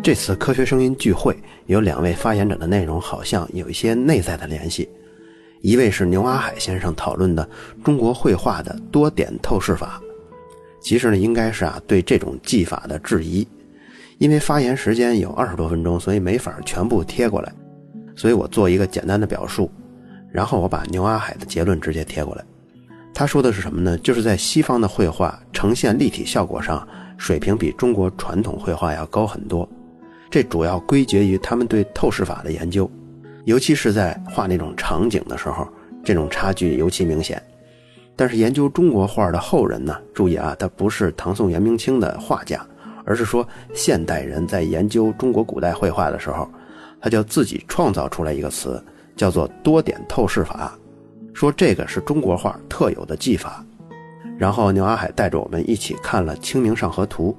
这次科学声音聚会有两位发言者的内容好像有一些内在的联系，一位是牛阿海先生讨论的中国绘画的多点透视法，其实呢应该是啊对这种技法的质疑，因为发言时间有二十多分钟，所以没法全部贴过来，所以我做一个简单的表述，然后我把牛阿海的结论直接贴过来。他说的是什么呢？就是在西方的绘画呈现立体效果上，水平比中国传统绘画要高很多。这主要归结于他们对透视法的研究，尤其是在画那种场景的时候，这种差距尤其明显。但是研究中国画的后人呢，注意啊，他不是唐宋元明清的画家，而是说现代人在研究中国古代绘画的时候，他就自己创造出来一个词，叫做多点透视法，说这个是中国画特有的技法。然后牛阿海带着我们一起看了《清明上河图》，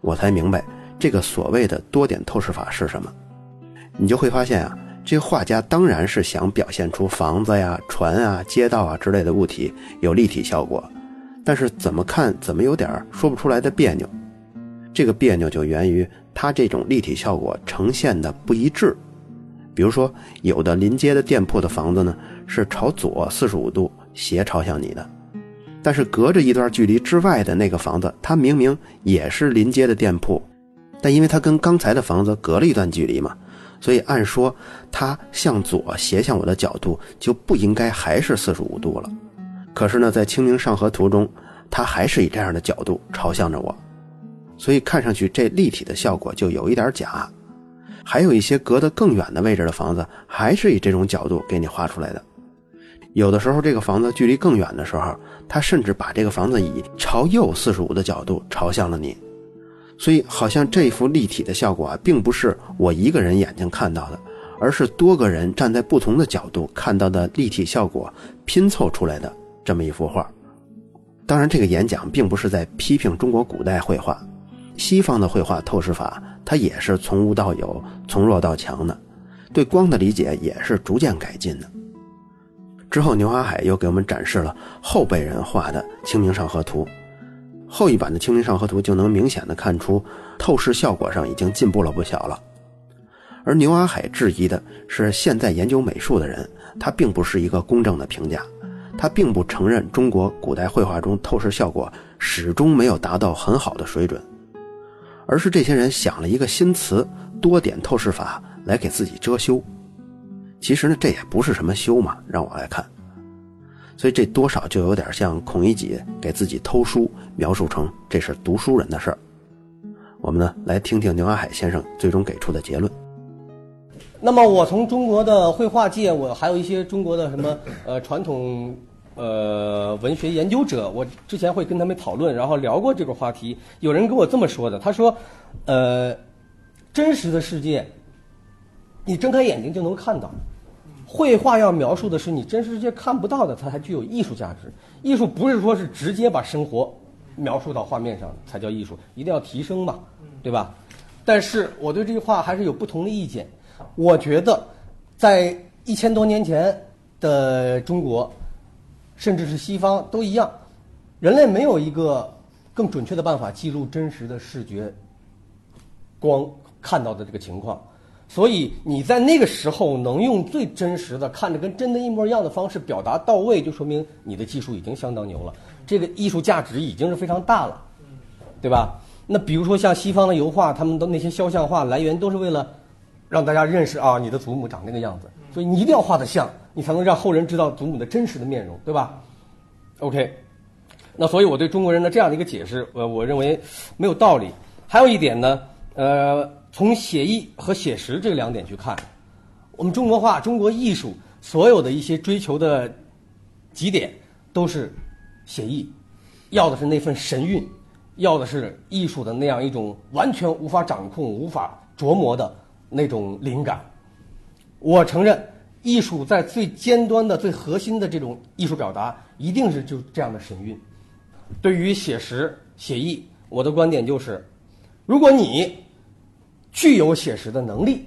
我才明白。这个所谓的多点透视法是什么？你就会发现啊，这画家当然是想表现出房子呀、船啊、街道啊之类的物体有立体效果，但是怎么看怎么有点说不出来的别扭。这个别扭就源于它这种立体效果呈现的不一致。比如说，有的临街的店铺的房子呢是朝左四十五度斜朝向你的，但是隔着一段距离之外的那个房子，它明明也是临街的店铺。但因为它跟刚才的房子隔了一段距离嘛，所以按说它向左斜向我的角度就不应该还是四十五度了。可是呢，在《清明上河图》中，它还是以这样的角度朝向着我，所以看上去这立体的效果就有一点假。还有一些隔得更远的位置的房子，还是以这种角度给你画出来的。有的时候，这个房子距离更远的时候，它甚至把这个房子以朝右四十五的角度朝向了你。所以，好像这幅立体的效果啊，并不是我一个人眼睛看到的，而是多个人站在不同的角度看到的立体效果拼凑出来的这么一幅画。当然，这个演讲并不是在批评中国古代绘画，西方的绘画透视法，它也是从无到有、从弱到强的，对光的理解也是逐渐改进的。之后，牛华海又给我们展示了后辈人画的《清明上河图》。后一版的《清明上河图》就能明显的看出，透视效果上已经进步了不小了。而牛阿海质疑的是，现在研究美术的人，他并不是一个公正的评价，他并不承认中国古代绘画中透视效果始终没有达到很好的水准，而是这些人想了一个新词“多点透视法”来给自己遮羞。其实呢，这也不是什么羞嘛，让我来看。所以这多少就有点像孔乙己给自己偷书，描述成这是读书人的事儿。我们呢来听听牛阿海先生最终给出的结论。那么我从中国的绘画界，我还有一些中国的什么呃传统呃文学研究者，我之前会跟他们讨论，然后聊过这个话题。有人跟我这么说的，他说，呃，真实的世界，你睁开眼睛就能看到。绘画要描述的是你真实世界看不到的，它才具有艺术价值。艺术不是说是直接把生活描述到画面上才叫艺术，一定要提升嘛，对吧？但是我对这句话还是有不同的意见。我觉得，在一千多年前的中国，甚至是西方都一样，人类没有一个更准确的办法记录真实的视觉光看到的这个情况。所以你在那个时候能用最真实的、看着跟真的一模一样的方式表达到位，就说明你的技术已经相当牛了，这个艺术价值已经是非常大了，对吧？那比如说像西方的油画，他们的那些肖像画来源都是为了让大家认识啊，你的祖母长那个样子，所以你一定要画得像，你才能让后人知道祖母的真实的面容，对吧？OK，那所以我对中国人的这样的一个解释，呃，我认为没有道理。还有一点呢，呃。从写意和写实这两点去看，我们中国画、中国艺术所有的一些追求的极点都是写意，要的是那份神韵，要的是艺术的那样一种完全无法掌控、无法琢磨的那种灵感。我承认，艺术在最尖端的、最核心的这种艺术表达，一定是就这样的神韵。对于写实、写意，我的观点就是，如果你具有写实的能力，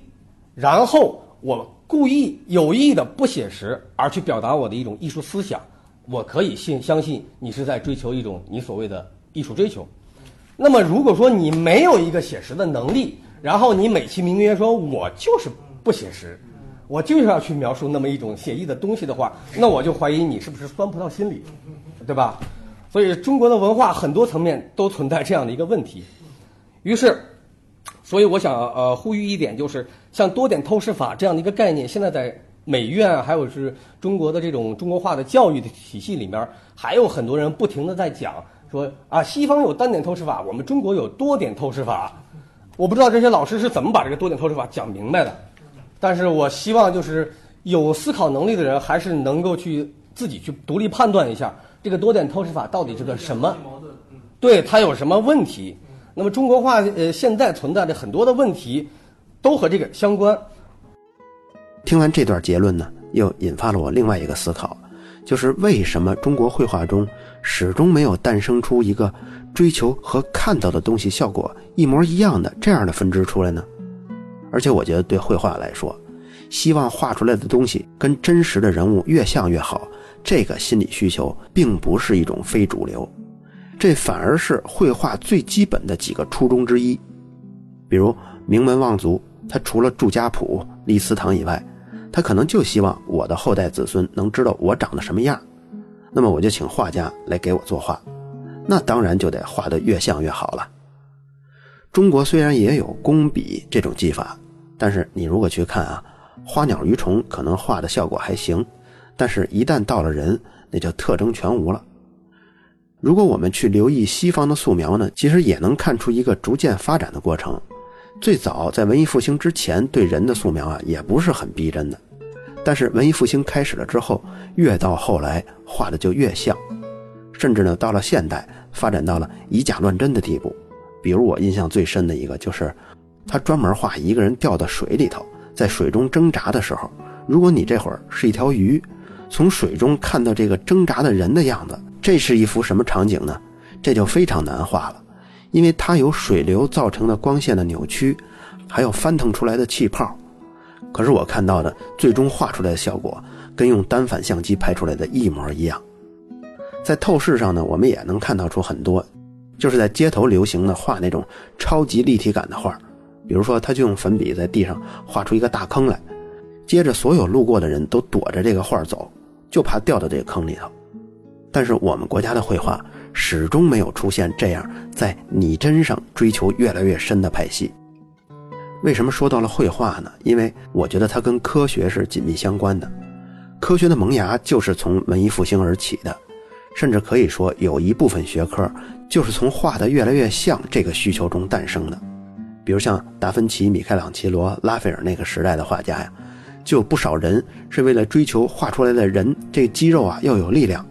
然后我故意有意的不写实，而去表达我的一种艺术思想，我可以信相信你是在追求一种你所谓的艺术追求。那么如果说你没有一个写实的能力，然后你美其名曰说我就是不写实，我就是要去描述那么一种写意的东西的话，那我就怀疑你是不是酸葡萄心理，对吧？所以中国的文化很多层面都存在这样的一个问题。于是，所以我想呃呼吁一点，就是像多点透视法这样的一个概念，现在在美院还有是中国的这种中国化的教育的体系里面，还有很多人不停的在讲说啊，西方有单点透视法，我们中国有多点透视法。我不知道这些老师是怎么把这个多点透视法讲明白的，但是我希望就是有思考能力的人，还是能够去自己去独立判断一下这个多点透视法到底是个什么，对它有什么问题。那么中国画呃现在存在的很多的问题，都和这个相关。听完这段结论呢，又引发了我另外一个思考，就是为什么中国绘画中始终没有诞生出一个追求和看到的东西效果一模一样的这样的分支出来呢？而且我觉得对绘画来说，希望画出来的东西跟真实的人物越像越好，这个心理需求并不是一种非主流，这反而是绘画最基本的几个初衷之一。比如名门望族，他除了住家谱、立祠堂以外，他可能就希望我的后代子孙能知道我长得什么样，那么我就请画家来给我作画，那当然就得画得越像越好了。中国虽然也有工笔这种技法，但是你如果去看啊，花鸟鱼虫可能画的效果还行，但是一旦到了人，那就特征全无了。如果我们去留意西方的素描呢，其实也能看出一个逐渐发展的过程。最早在文艺复兴之前，对人的素描啊也不是很逼真的。但是文艺复兴开始了之后，越到后来画的就越像，甚至呢到了现代，发展到了以假乱真的地步。比如我印象最深的一个就是，他专门画一个人掉到水里头，在水中挣扎的时候，如果你这会儿是一条鱼，从水中看到这个挣扎的人的样子，这是一幅什么场景呢？这就非常难画了，因为它有水流造成的光线的扭曲，还有翻腾出来的气泡。可是我看到的最终画出来的效果，跟用单反相机拍出来的一模一样。在透视上呢，我们也能看到出很多，就是在街头流行的画那种超级立体感的画，比如说他就用粉笔在地上画出一个大坑来，接着所有路过的人都躲着这个画走，就怕掉到这个坑里头。但是我们国家的绘画始终没有出现这样在拟真上追求越来越深的派系。为什么说到了绘画呢？因为我觉得它跟科学是紧密相关的。科学的萌芽就是从文艺复兴而起的，甚至可以说有一部分学科就是从画的越来越像这个需求中诞生的。比如像达芬奇、米开朗基罗、拉斐尔那个时代的画家呀，就有不少人是为了追求画出来的人这肌肉啊要有力量，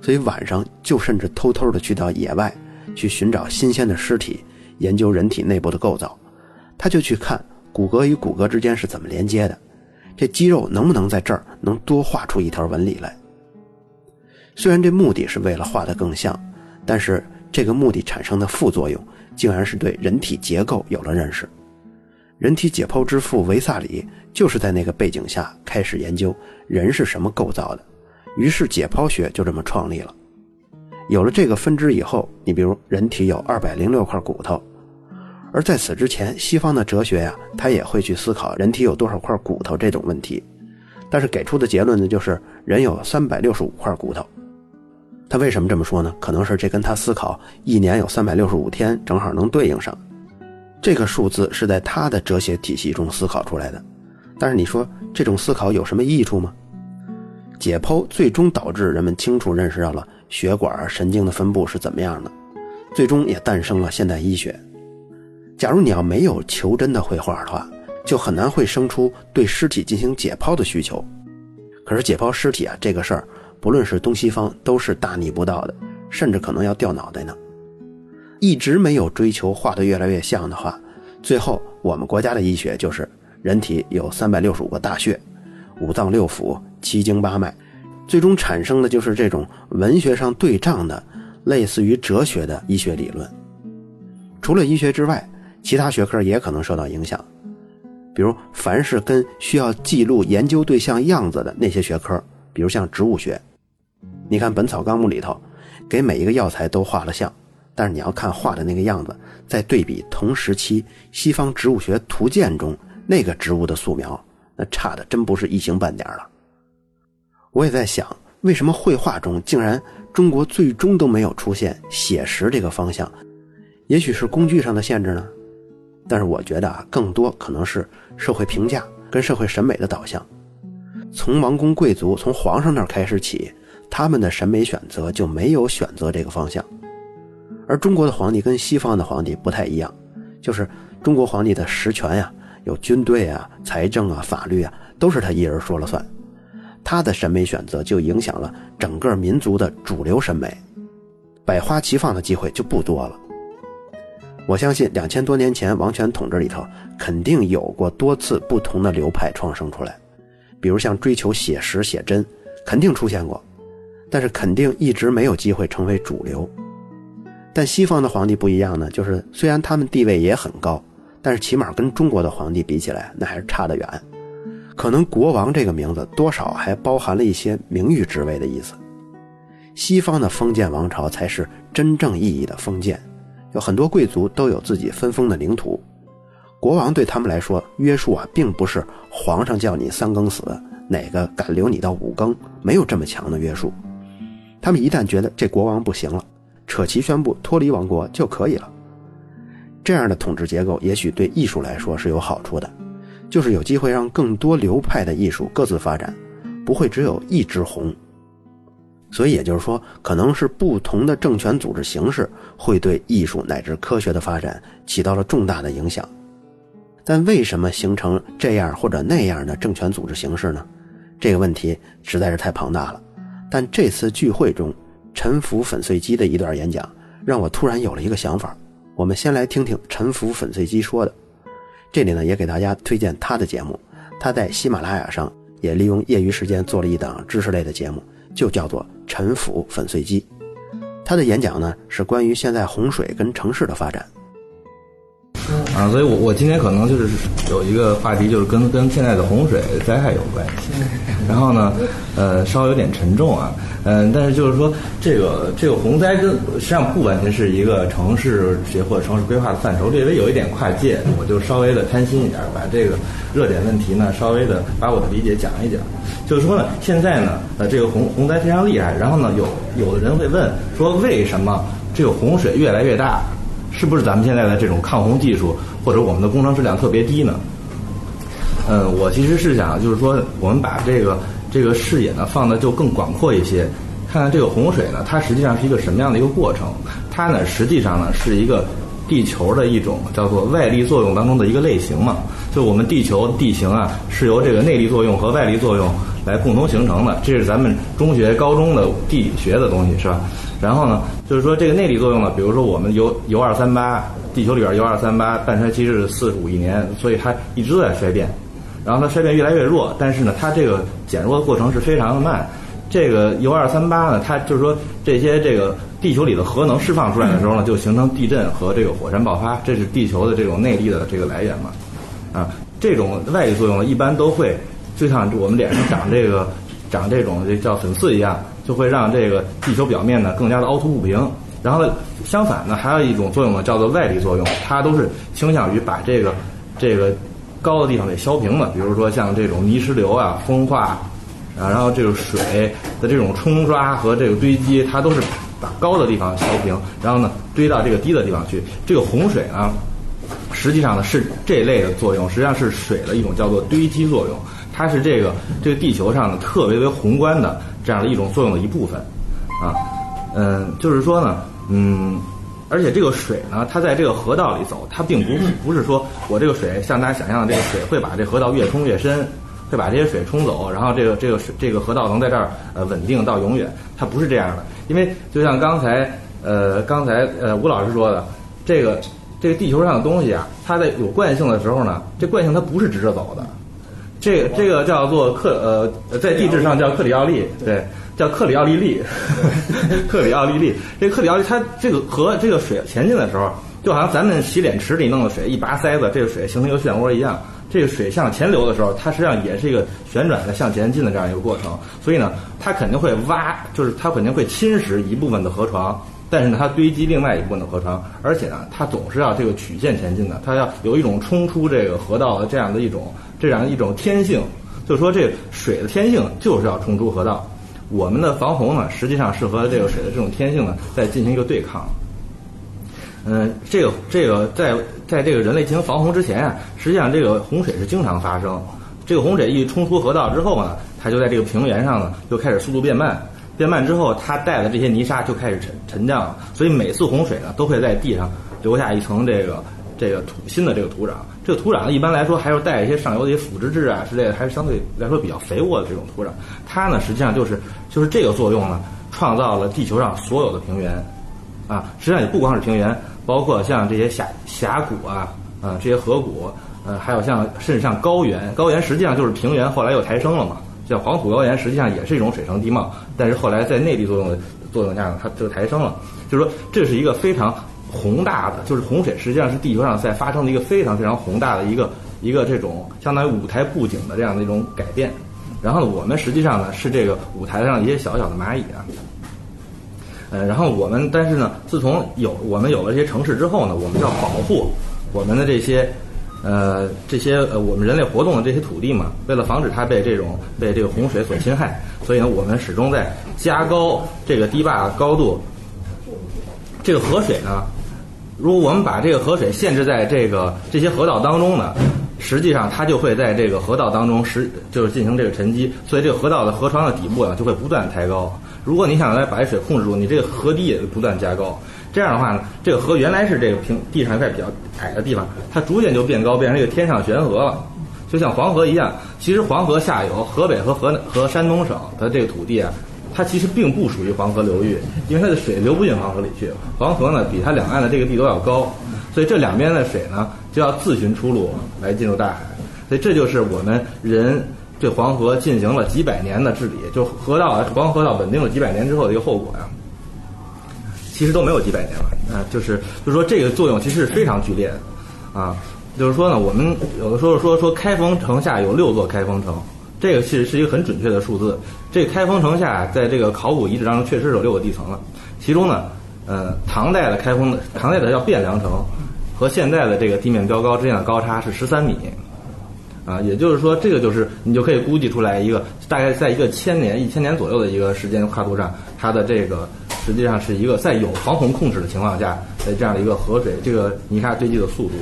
所以晚上就甚至偷偷的去到野外去寻找新鲜的尸体，研究人体内部的构造。他就去看骨骼与骨骼之间是怎么连接的，这肌肉能不能在这儿能多画出一条纹理来？虽然这目的是为了画得更像，但是这个目的产生的副作用，竟然是对人体结构有了认识。人体解剖之父维萨里就是在那个背景下开始研究人是什么构造的，于是解剖学就这么创立了。有了这个分支以后，你比如人体有二百零六块骨头。而在此之前，西方的哲学呀，他也会去思考人体有多少块骨头这种问题，但是给出的结论呢，就是人有三百六十五块骨头。他为什么这么说呢？可能是这跟他思考一年有三百六十五天正好能对应上，这个数字是在他的哲学体系中思考出来的。但是你说这种思考有什么益处吗？解剖最终导致人们清楚认识到了血管、神经的分布是怎么样的，最终也诞生了现代医学。假如你要没有求真的绘画的话，就很难会生出对尸体进行解剖的需求。可是解剖尸体啊，这个事儿，不论是东西方都是大逆不道的，甚至可能要掉脑袋呢。一直没有追求画的越来越像的话，最后我们国家的医学就是人体有三百六十五个大穴，五脏六腑，七经八脉，最终产生的就是这种文学上对仗的，类似于哲学的医学理论。除了医学之外，其他学科也可能受到影响，比如凡是跟需要记录研究对象样子的那些学科，比如像植物学，你看《本草纲目》里头，给每一个药材都画了像，但是你要看画的那个样子，再对比同时期西方植物学图鉴中那个植物的素描，那差的真不是一星半点了。我也在想，为什么绘画中竟然中国最终都没有出现写实这个方向？也许是工具上的限制呢？但是我觉得啊，更多可能是社会评价跟社会审美的导向。从王公贵族、从皇上那儿开始起，他们的审美选择就没有选择这个方向。而中国的皇帝跟西方的皇帝不太一样，就是中国皇帝的实权呀，有军队啊、财政啊、法律啊，都是他一人说了算。他的审美选择就影响了整个民族的主流审美，百花齐放的机会就不多了。我相信两千多年前王权统治里头，肯定有过多次不同的流派创生出来，比如像追求写实写真，肯定出现过，但是肯定一直没有机会成为主流。但西方的皇帝不一样呢，就是虽然他们地位也很高，但是起码跟中国的皇帝比起来，那还是差得远。可能国王这个名字多少还包含了一些名誉职位的意思。西方的封建王朝才是真正意义的封建。有很多贵族都有自己分封的领土，国王对他们来说约束啊，并不是皇上叫你三更死，哪个敢留你到五更，没有这么强的约束。他们一旦觉得这国王不行了，扯旗宣布脱离王国就可以了。这样的统治结构也许对艺术来说是有好处的，就是有机会让更多流派的艺术各自发展，不会只有一只红。所以也就是说，可能是不同的政权组织形式会对艺术乃至科学的发展起到了重大的影响。但为什么形成这样或者那样的政权组织形式呢？这个问题实在是太庞大了。但这次聚会中，陈腐粉碎机的一段演讲让我突然有了一个想法。我们先来听听陈腐粉碎机说的。这里呢，也给大家推荐他的节目。他在喜马拉雅上也利用业余时间做了一档知识类的节目。就叫做陈腐粉碎机，他的演讲呢是关于现在洪水跟城市的发展。啊，所以我我今天可能就是有一个话题，就是跟跟现在的洪水灾害有关系。然后呢，呃，稍微有点沉重啊，嗯，但是就是说这个这个洪灾跟实际上不完全是一个城市学或者城市规划的范畴，略微有一点跨界，我就稍微的贪心一点，把这个热点问题呢稍微的把我的理解讲一讲。就是说呢，现在呢，呃，这个洪洪灾非常厉害，然后呢，有有的人会问说，为什么这个洪水越来越大？是不是咱们现在的这种抗洪技术或者我们的工程质量特别低呢？嗯，我其实是想，就是说，我们把这个这个视野呢放的就更广阔一些，看看这个洪水呢，它实际上是一个什么样的一个过程？它呢，实际上呢是一个地球的一种叫做外力作用当中的一个类型嘛。就我们地球地形啊，是由这个内力作用和外力作用来共同形成的，这是咱们中学、高中的地理学的东西，是吧？然后呢，就是说这个内力作用呢，比如说我们铀铀二三八，地球里边铀二三八半衰期是四十五亿年，所以它一直都在衰变，然后它衰变越来越弱，但是呢，它这个减弱的过程是非常的慢。这个铀二三八呢，它就是说这些这个地球里的核能释放出来的时候呢，就形成地震和这个火山爆发，这是地球的这种内力的这个来源嘛。啊，这种外力作用呢，一般都会就像我们脸上长这个长这种这叫粉刺一样。就会让这个地球表面呢更加的凹凸不平，然后，相反呢，还有一种作用呢，叫做外力作用，它都是倾向于把这个这个高的地方给削平的，比如说像这种泥石流啊、风化啊，然后这个水的这种冲刷和这个堆积，它都是把高的地方削平，然后呢堆到这个低的地方去。这个洪水呢，实际上呢是这类的作用，实际上是水的一种叫做堆积作用，它是这个这个地球上呢特别为宏观的。这样的一种作用的一部分，啊，嗯，就是说呢，嗯，而且这个水呢，它在这个河道里走，它并不不是说我这个水像大家想象的这个水会把这河道越冲越深，会把这些水冲走，然后这个这个水这个河道能在这儿呃稳定到永远，它不是这样的，因为就像刚才呃刚才呃吴老师说的，这个这个地球上的东西啊，它在有惯性的时候呢，这惯性它不是直着走的。这个这个叫做克呃，在地质上叫克里奥利，对，叫克里奥利利，克里奥利利。这克里奥利它这个和这个水前进的时候，就好像咱们洗脸池里弄的水一拔塞子，这个水形成一个漩涡一样。这个水向前流的时候，它实际上也是一个旋转的向前进的这样一个过程。所以呢，它肯定会挖，就是它肯定会侵蚀一部分的河床，但是呢，它堆积另外一部分的河床，而且呢，它总是要这个曲线前进的，它要有一种冲出这个河道的这样的一种这样一种天性，就是说这水的天性就是要冲出河道。我们的防洪呢，实际上是和这个水的这种天性呢在进行一个对抗。嗯，这个这个在在这个人类进行防洪之前啊，实际上这个洪水是经常发生。这个洪水一冲出河道之后呢，它就在这个平原上呢就开始速度变慢，变慢之后它带的这些泥沙就开始沉沉降了。所以每次洪水呢都会在地上留下一层这个这个土新的这个土壤。这个土壤一般来说还是带一些上游的一些腐殖质啊之类的，还是相对来说比较肥沃的这种土壤。它呢实际上就是就是这个作用呢，创造了地球上所有的平原。啊，实际上也不光是平原，包括像这些峡峡谷啊，啊这些河谷，呃，还有像甚至像高原，高原实际上就是平原，后来又抬升了嘛。像黄土高原实际上也是一种水生地貌，但是后来在内地作用的作用下呢，它就抬升了。就是说，这是一个非常宏大的，就是洪水实际上是地球上在发生的一个非常非常宏大的一个一个这种相当于舞台布景的这样的一种改变。然后呢，我们实际上呢是这个舞台上一些小小的蚂蚁啊。呃，然后我们，但是呢，自从有我们有了这些城市之后呢，我们要保护我们的这些，呃，这些呃我们人类活动的这些土地嘛，为了防止它被这种被这个洪水所侵害，所以呢，我们始终在加高这个堤坝高度。这个河水呢，如果我们把这个河水限制在这个这些河道当中呢，实际上它就会在这个河道当中实就是进行这个沉积，所以这个河道的河床的底部呢就会不断抬高。如果你想来把这水控制住，你这个河堤也不断加高。这样的话呢，这个河原来是这个平地上一块比较矮的地方，它逐渐就变高，变成一个天上悬河了。就像黄河一样，其实黄河下游河北和河南和山东省的这个土地啊，它其实并不属于黄河流域，因为它的水流不进黄河里去。黄河呢比它两岸的这个地都要高，所以这两边的水呢就要自寻出路来进入大海。所以这就是我们人。对黄河进行了几百年的治理，就河道啊，黄河道稳定了几百年之后的一个后果呀，其实都没有几百年了啊，就是就是说这个作用其实是非常剧烈的啊，就是说呢，我们有的时候说说开封城下有六座开封城，这个其实是一个很准确的数字。这开封城下在这个考古遗址当中确实有六个地层了，其中呢，呃，唐代的开封的唐代的叫汴梁城，和现在的这个地面标高之间的高差是十三米。啊，也就是说，这个就是你就可以估计出来一个大概在一个千年、一千年左右的一个时间跨度上，它的这个实际上是一个在有防洪控制的情况下，在这样的一个河水这个泥沙堆积的速度。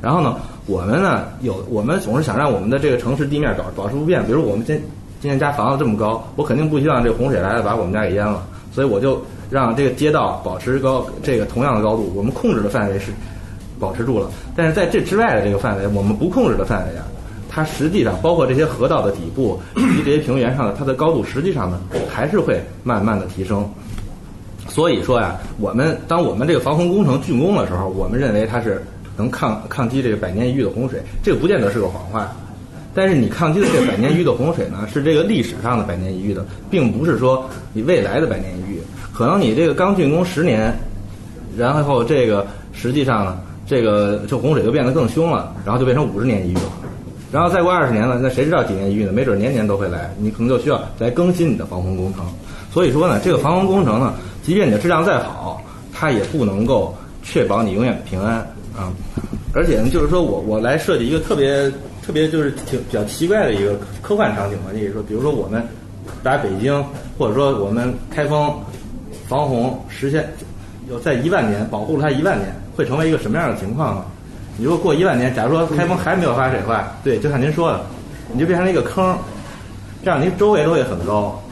然后呢，我们呢有我们总是想让我们的这个城市地面保保持不变，比如我们今今天家房子这么高，我肯定不希望这洪水来了把我们家给淹了，所以我就让这个街道保持高这个同样的高度，我们控制的范围是保持住了。但是在这之外的这个范围，我们不控制的范围啊。它实际上包括这些河道的底部以及这些平原上的它的高度，实际上呢还是会慢慢的提升。所以说呀，我们当我们这个防洪工程竣工的时候，我们认为它是能抗抗击这个百年一遇的洪水，这个不见得是个谎话。但是你抗击的这百年一遇的洪水呢，是这个历史上的百年一遇的，并不是说你未来的百年一遇。可能你这个刚竣工十年，然后这个实际上呢，这个这洪水就变得更凶了，然后就变成五十年一遇了。然后再过二十年了，那谁知道几年一遇呢？没准年年都会来，你可能就需要来更新你的防洪工程。所以说呢，这个防洪工程呢，即便你的质量再好，它也不能够确保你永远平安啊。而且呢，就是说我我来设计一个特别特别就是挺比较奇怪的一个科幻场景嘛，就是说，比如说我们把北京或者说我们开封防洪实现有在一万年保护了它一万年，会成为一个什么样的情况呢？你如果过一万年，假如说开封还没有发水的话，对，就像您说的，你就变成了一个坑，这样您周围都会很高，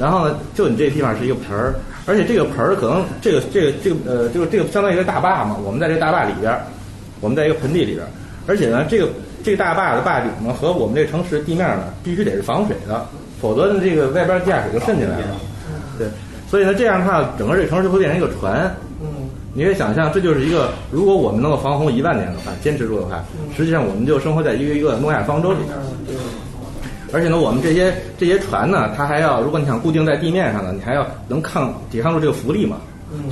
然后呢，就你这地方是一个盆儿，而且这个盆儿可能这个这个这个呃，就是这个相当于一个大坝嘛，我们在这个大坝里边，我们在一个盆地里边，而且呢，这个这个大坝的坝顶呢和我们这个城市地面呢必须得是防水的，否则呢这个外边地下水就渗进来了，对，所以呢这样的话，整个这城市就会变成一个船。你可以想象，这就是一个，如果我们能够防洪一万年的话，坚持住的话，实际上我们就生活在一个一个诺亚方舟里边。而且呢，我们这些这些船呢，它还要，如果你想固定在地面上呢，你还要能抗抵抗住这个浮力嘛。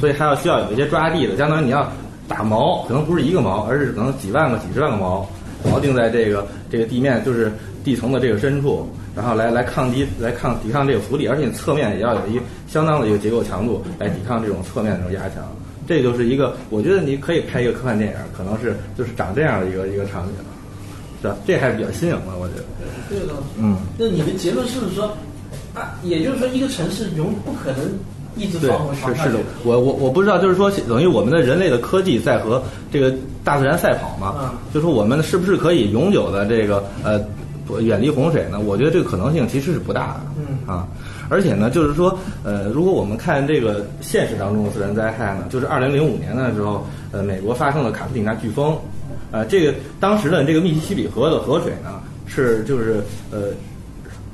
所以还要需要有一些抓地的，相当于你要打锚，可能不是一个锚，而是可能几万个、几十万个锚，锚定在这个这个地面，就是地层的这个深处，然后来来抗击来抗抵抗这个浮力，而且你侧面也要有一相当的一个结构强度来抵抗这种侧面的这种压强。这就是一个，我觉得你可以拍一个科幻电影，可能是就是长这样的一个一个场景，是吧？这还是比较新颖的，我觉得。对的。嗯，那你的结论是不是说，啊，也就是说一个城市永不可能一直对防洪，是是的，我我我不知道，就是说等于我们的人类的科技在和这个大自然赛跑嘛，嗯就说我们是不是可以永久的这个呃不远离洪水呢？我觉得这个可能性其实是不大的，嗯啊，而且呢，就是说呃，如果我们看这个现实当中的自然灾害呢，就是二零零五年的时候，呃，美国发生了卡特里娜飓风，呃，这个当时的这个密西西比河的河水呢是就是呃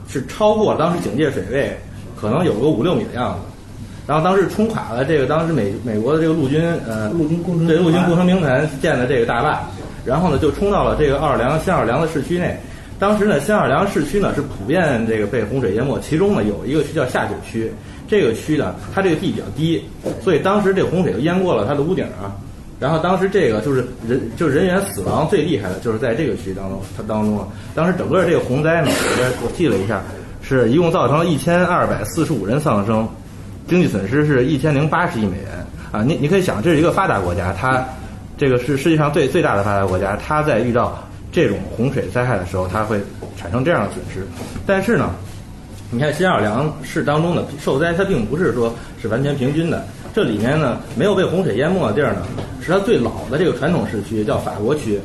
是超过了当时警戒水位，可能有个五六米的样子。然后当时冲垮了这个当时美美国的这个陆军呃陆军工程对陆军工程兵团建的这个大坝，然后呢就冲到了这个奥尔良新奥尔良的市区内。当时呢，新奥尔良市区呢是普遍这个被洪水淹没，其中呢有一个区叫下九区，这个区呢它这个地比较低，所以当时这个洪水就淹过了它的屋顶啊。然后当时这个就是人就是人员死亡最厉害的就是在这个区域当中，它当中啊，当时整个这个洪灾呢，我我记了一下，是一共造成了一千二百四十五人丧生，经济损失是一千零八十亿美元啊！你你可以想，这是一个发达国家，它这个是世界上最最大的发达国家，它在遇到这种洪水灾害的时候，它会产生这样的损失。但是呢，你看新奥尔良市当中的受灾，它并不是说是完全平均的。这里面呢，没有被洪水淹没的地儿呢，是它最老的这个传统市区，叫法国区。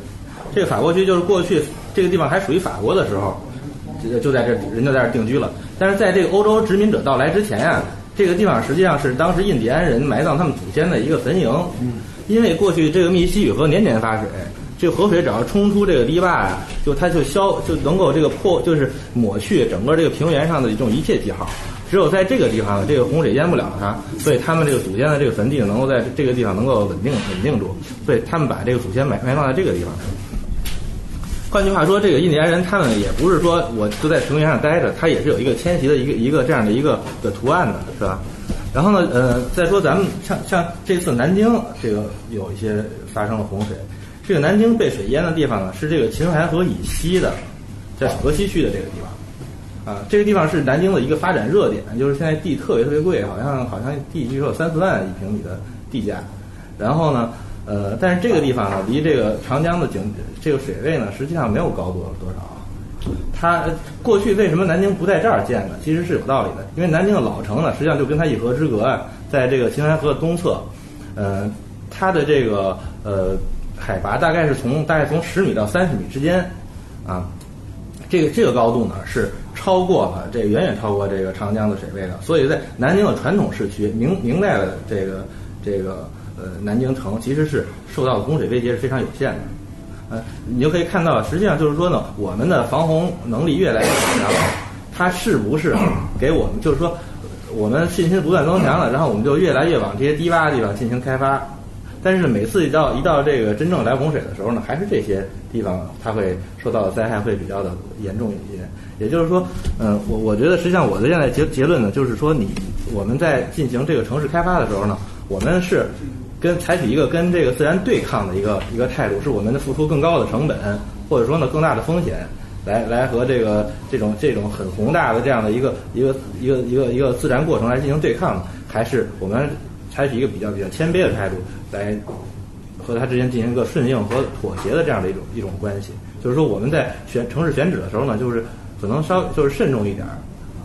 这个法国区就是过去这个地方还属于法国的时候，就就在这人就在这定居了。但是在这个欧洲殖民者到来之前啊，这个地方实际上是当时印第安人埋葬他们祖先的一个坟营。因为过去这个密西西比河年年发水，这河水只要冲出这个堤坝呀，就它就消就能够这个破就是抹去整个这个平原上的这种一切记号。只有在这个地方，这个洪水淹不了它，所以他们这个祖先的这个坟地能够在这个地方能够稳定稳定住，所以他们把这个祖先埋埋葬在这个地方。换句话说，这个印第安人他们也不是说我就在平原上待着，他也是有一个迁徙的一个一个这样的一个的图案的，是吧？然后呢，呃，再说咱们像像这次南京这个有一些发生了洪水，这个南京被水淹的地方呢是这个秦淮河以西的，在河西区的这个地方。啊，这个地方是南京的一个发展热点，就是现在地特别特别贵，好像好像地据说有三四万一平米的地价。然后呢，呃，但是这个地方呢，离这个长江的景这个水位呢，实际上没有高多多少。它过去为什么南京不在这儿建呢？其实是有道理的，因为南京的老城呢，实际上就跟它一河之隔啊，在这个秦淮河的东侧，呃，它的这个呃海拔大概是从大概从十米到三十米之间，啊，这个这个高度呢是超过了这远远超过这个长江的水位的，所以在南京的传统市区，明明代的这个这个呃南京城其实是受到的供水威胁是非常有限的。呃，你就可以看到，实际上就是说呢，我们的防洪能力越来越强了，它是不是给我们就是说我们信心不断增强了，然后我们就越来越往这些低洼的地方进行开发。但是每次一到一到这个真正来洪水的时候呢，还是这些地方它会受到的灾害会比较的严重一些。也就是说，嗯、我我觉得实际上我的现在结结论呢，就是说你我们在进行这个城市开发的时候呢，我们是跟采取一个跟这个自然对抗的一个一个态度，是我们的付出更高的成本，或者说呢更大的风险，来来和这个这种这种很宏大的这样的一个一个一个一个一个自然过程来进行对抗，还是我们采取一个比较比较谦卑的态度来和它之间进行一个顺应和妥协的这样的一种一种关系。就是说我们在选城市选址的时候呢，就是可能稍就是慎重一点儿，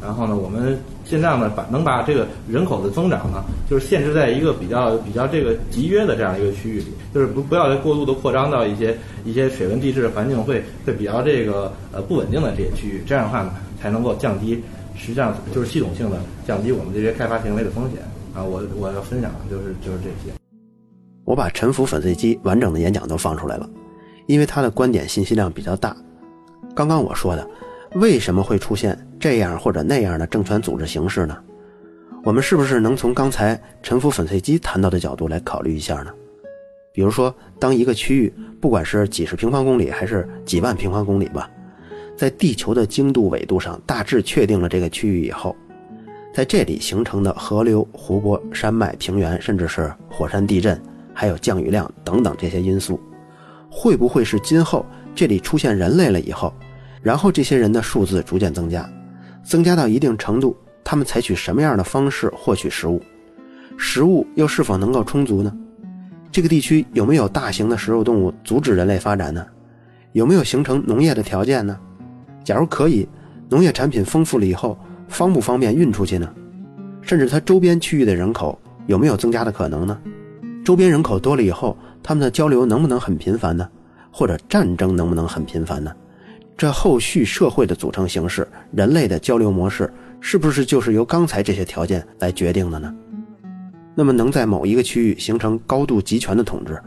然后呢，我们尽量呢把能把这个人口的增长呢，就是限制在一个比较比较这个集约的这样一个区域里，就是不不要过度的扩张到一些一些水文地质环境会会比较这个呃不稳定的这些区域，这样的话呢，才能够降低实际上就是系统性的降低我们这些开发行为的风险啊。我我要分享的就是就是这些。我把陈腐粉碎机完整的演讲都放出来了，因为他的观点信息量比较大。刚刚我说的，为什么会出现这样或者那样的政权组织形式呢？我们是不是能从刚才陈腐粉碎机谈到的角度来考虑一下呢？比如说，当一个区域不管是几十平方公里还是几万平方公里吧，在地球的经度纬度上大致确定了这个区域以后，在这里形成的河流、湖泊、山脉、平原，甚至是火山地震，还有降雨量等等这些因素，会不会是今后这里出现人类了以后，然后这些人的数字逐渐增加，增加到一定程度，他们采取什么样的方式获取食物？食物又是否能够充足呢？这个地区有没有大型的食肉动物阻止人类发展呢？有没有形成农业的条件呢？假如可以，农业产品丰富了以后，方不方便运出去呢？甚至它周边区域的人口有没有增加的可能呢？周边人口多了以后，他们的交流能不能很频繁呢？或者战争能不能很频繁呢？这后续社会的组成形式，人类的交流模式，是不是就是由刚才这些条件来决定的呢？那么，能在某一个区域形成高度集权的统治，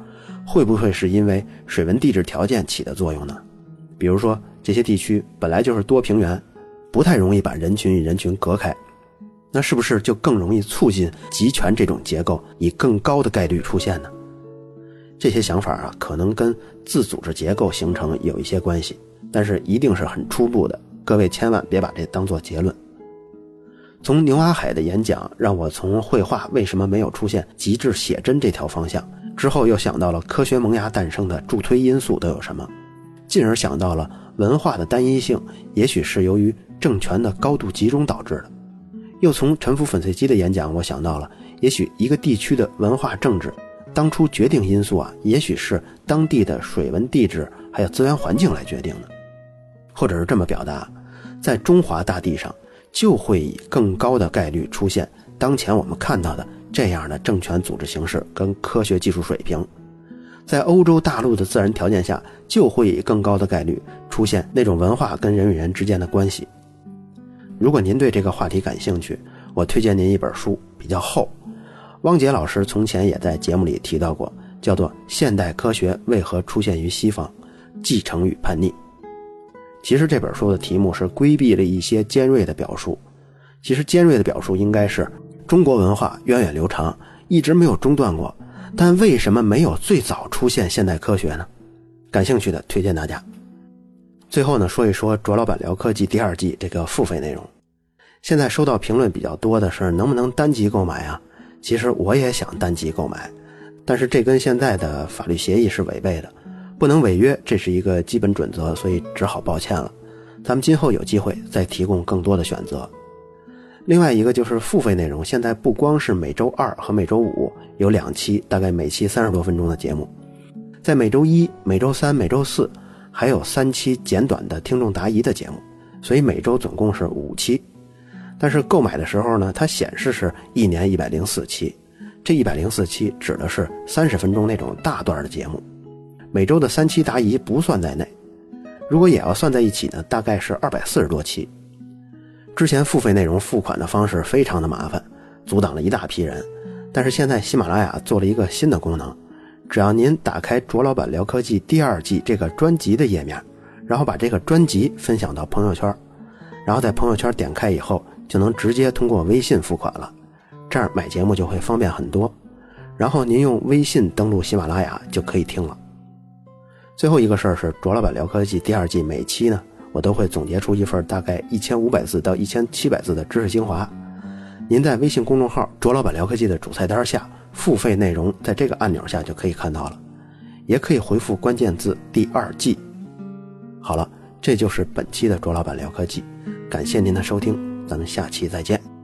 会不会是因为水文地质条件起的作用呢？比如说，这些地区本来就是多平原，不太容易把人群与人群隔开，那是不是就更容易促进集权这种结构以更高的概率出现呢？这些想法啊，可能跟自组织结构形成有一些关系，但是一定是很初步的，各位千万别把这当做结论。从牛阿海的演讲，让我从绘画为什么没有出现极致写真这条方向，之后又想到了科学萌芽诞生的助推因素都有什么，进而想到了文化的单一性，也许是由于政权的高度集中导致的。又从沉浮粉碎机的演讲，我想到了，也许一个地区的文化政治，当初决定因素啊，也许是当地的水文地质还有资源环境来决定的，或者是这么表达，在中华大地上。就会以更高的概率出现当前我们看到的这样的政权组织形式跟科学技术水平，在欧洲大陆的自然条件下，就会以更高的概率出现那种文化跟人与人之间的关系。如果您对这个话题感兴趣，我推荐您一本书，比较厚。汪杰老师从前也在节目里提到过，叫做《现代科学为何出现于西方：继承与叛逆》。其实这本书的题目是规避了一些尖锐的表述。其实尖锐的表述应该是中国文化源远流长，一直没有中断过。但为什么没有最早出现现代科学呢？感兴趣的推荐大家。最后呢，说一说卓老板聊科技第二季这个付费内容。现在收到评论比较多的是能不能单集购买啊？其实我也想单集购买，但是这跟现在的法律协议是违背的。不能违约，这是一个基本准则，所以只好抱歉了。咱们今后有机会再提供更多的选择。另外一个就是付费内容，现在不光是每周二和每周五有两期，大概每期三十多分钟的节目，在每周一、每周三、每周四还有三期简短的听众答疑的节目，所以每周总共是五期。但是购买的时候呢，它显示是一年一百零四期，这一百零四期指的是三十分钟那种大段的节目。每周的三期答疑不算在内，如果也要算在一起呢，大概是二百四十多期。之前付费内容付款的方式非常的麻烦，阻挡了一大批人。但是现在喜马拉雅做了一个新的功能，只要您打开卓老板聊科技第二季这个专辑的页面，然后把这个专辑分享到朋友圈，然后在朋友圈点开以后，就能直接通过微信付款了，这样买节目就会方便很多。然后您用微信登录喜马拉雅就可以听了。最后一个事儿是卓老板聊科技第二季每期呢，我都会总结出一份大概一千五百字到一千七百字的知识精华。您在微信公众号“卓老板聊科技”的主菜单下付费内容，在这个按钮下就可以看到了，也可以回复关键字“第二季”。好了，这就是本期的卓老板聊科技，感谢您的收听，咱们下期再见。